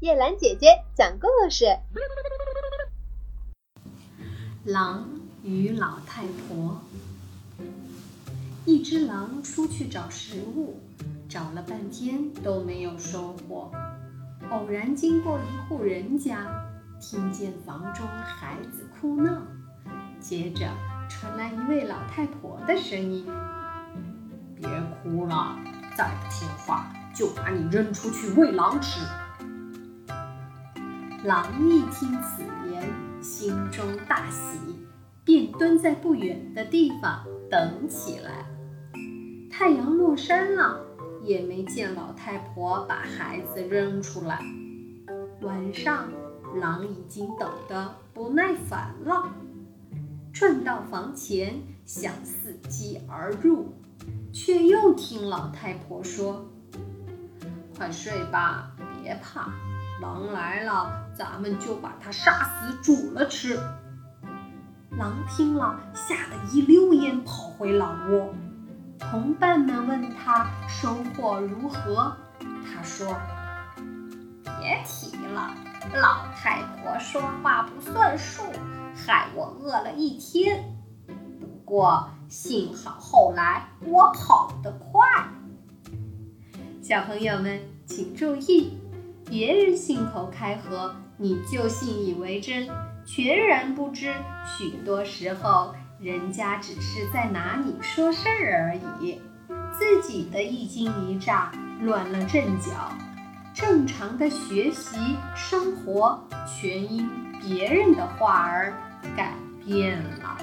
叶兰姐姐讲故事：狼与老太婆。一只狼出去找食物，找了半天都没有收获。偶然经过一户人家，听见房中孩子哭闹，接着传来一位老太婆的声音：“别哭了，再不听话，就把你扔出去喂狼吃。”狼一听此言，心中大喜，便蹲在不远的地方等起来。太阳落山了，也没见老太婆把孩子扔出来。晚上，狼已经等得不耐烦了，转到房前想伺机而入，却又听老太婆说：“快睡吧，别怕。”狼来了，咱们就把它杀死煮了吃。狼听了，吓得一溜烟跑回狼窝。同伴们问他收获如何，他说：“别提了，老太婆说话不算数，害我饿了一天。不过幸好后来我跑得快。”小朋友们请注意。别人信口开河，你就信以为真，全然不知许多时候人家只是在拿你说事儿而已，自己的一惊一乍乱了阵脚，正常的学习生活全因别人的话而改变了。